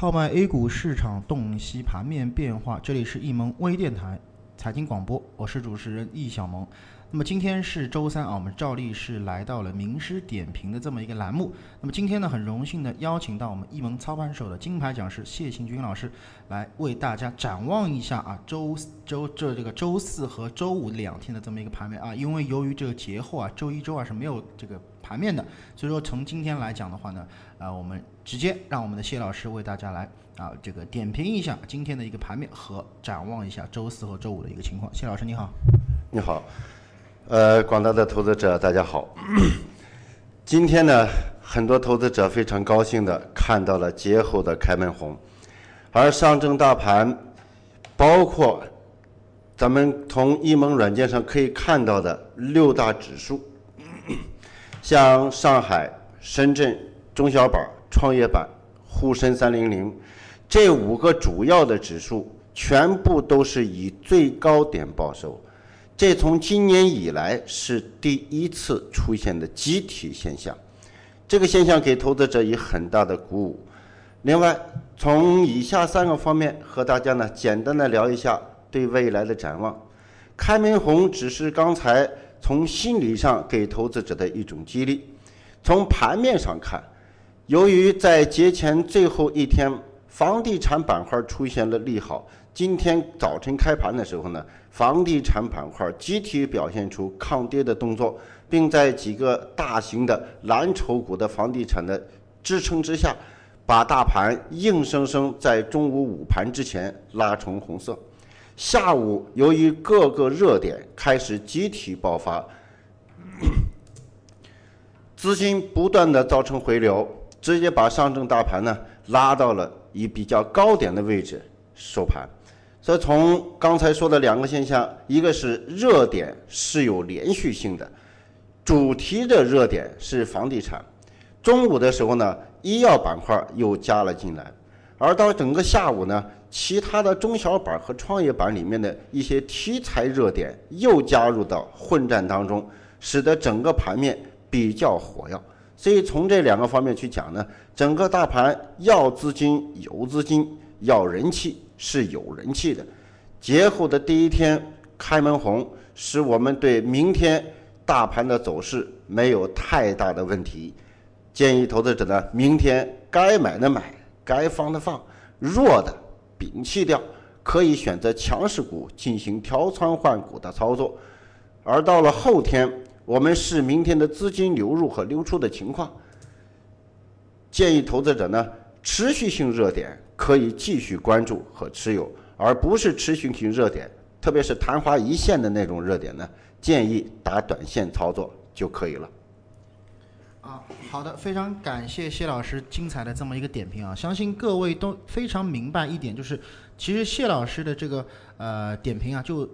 号脉 A 股市场洞悉盘面变化，这里是易盟微电台财经广播，我是主持人易小萌。那么今天是周三啊，我们照例是来到了名师点评的这么一个栏目。那么今天呢，很荣幸的邀请到我们易盟操盘手的金牌讲师谢行军老师，来为大家展望一下啊周周这这个周四和周五两天的这么一个盘面啊。因为由于这个节后啊，周一周二是没有这个盘面的，所以说从今天来讲的话呢，啊，我们直接让我们的谢老师为大家来啊这个点评一下今天的一个盘面和展望一下周四和周五的一个情况。谢老师你好，你好。呃，广大的投资者，大家好。今天呢，很多投资者非常高兴的看到了节后的开门红，而上证大盘，包括咱们从易盟软件上可以看到的六大指数，像上海、深圳、中小板、创业板、沪深三零零这五个主要的指数，全部都是以最高点报收。这从今年以来是第一次出现的集体现象，这个现象给投资者以很大的鼓舞。另外，从以下三个方面和大家呢简单的聊一下对未来的展望。开门红只是刚才从心理上给投资者的一种激励。从盘面上看，由于在节前最后一天，房地产板块出现了利好。今天早晨开盘的时候呢，房地产板块集体表现出抗跌的动作，并在几个大型的蓝筹股的房地产的支撑之下，把大盘硬生生在中午午盘之前拉成红色。下午由于各个热点开始集体爆发，资金不断的造成回流，直接把上证大盘呢拉到了以比较高点的位置收盘。所以从刚才说的两个现象，一个是热点是有连续性的，主题的热点是房地产。中午的时候呢，医药板块又加了进来，而到整个下午呢，其他的中小板和创业板里面的一些题材热点又加入到混战当中，使得整个盘面比较活跃。所以从这两个方面去讲呢，整个大盘要资金有资金，要人气。是有人气的，节后的第一天开门红，使我们对明天大盘的走势没有太大的问题。建议投资者呢，明天该买的买，该放的放，弱的摒弃掉，可以选择强势股进行调仓换股的操作。而到了后天，我们视明天的资金流入和流出的情况，建议投资者呢，持续性热点。可以继续关注和持有，而不是持续性热点，特别是昙花一现的那种热点呢，建议打短线操作就可以了。啊，好的，非常感谢谢老师精彩的这么一个点评啊，相信各位都非常明白一点，就是其实谢老师的这个呃点评啊，就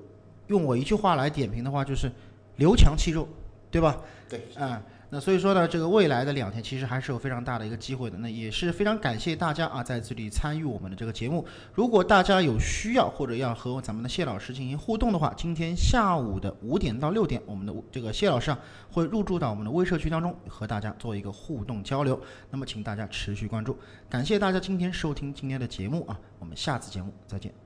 用我一句话来点评的话，就是留强弃弱，对吧？对，嗯。那所以说呢，这个未来的两天其实还是有非常大的一个机会的。那也是非常感谢大家啊，在这里参与我们的这个节目。如果大家有需要或者要和咱们的谢老师进行互动的话，今天下午的五点到六点，我们的这个谢老师啊会入驻到我们的微社区当中，和大家做一个互动交流。那么请大家持续关注，感谢大家今天收听今天的节目啊，我们下次节目再见。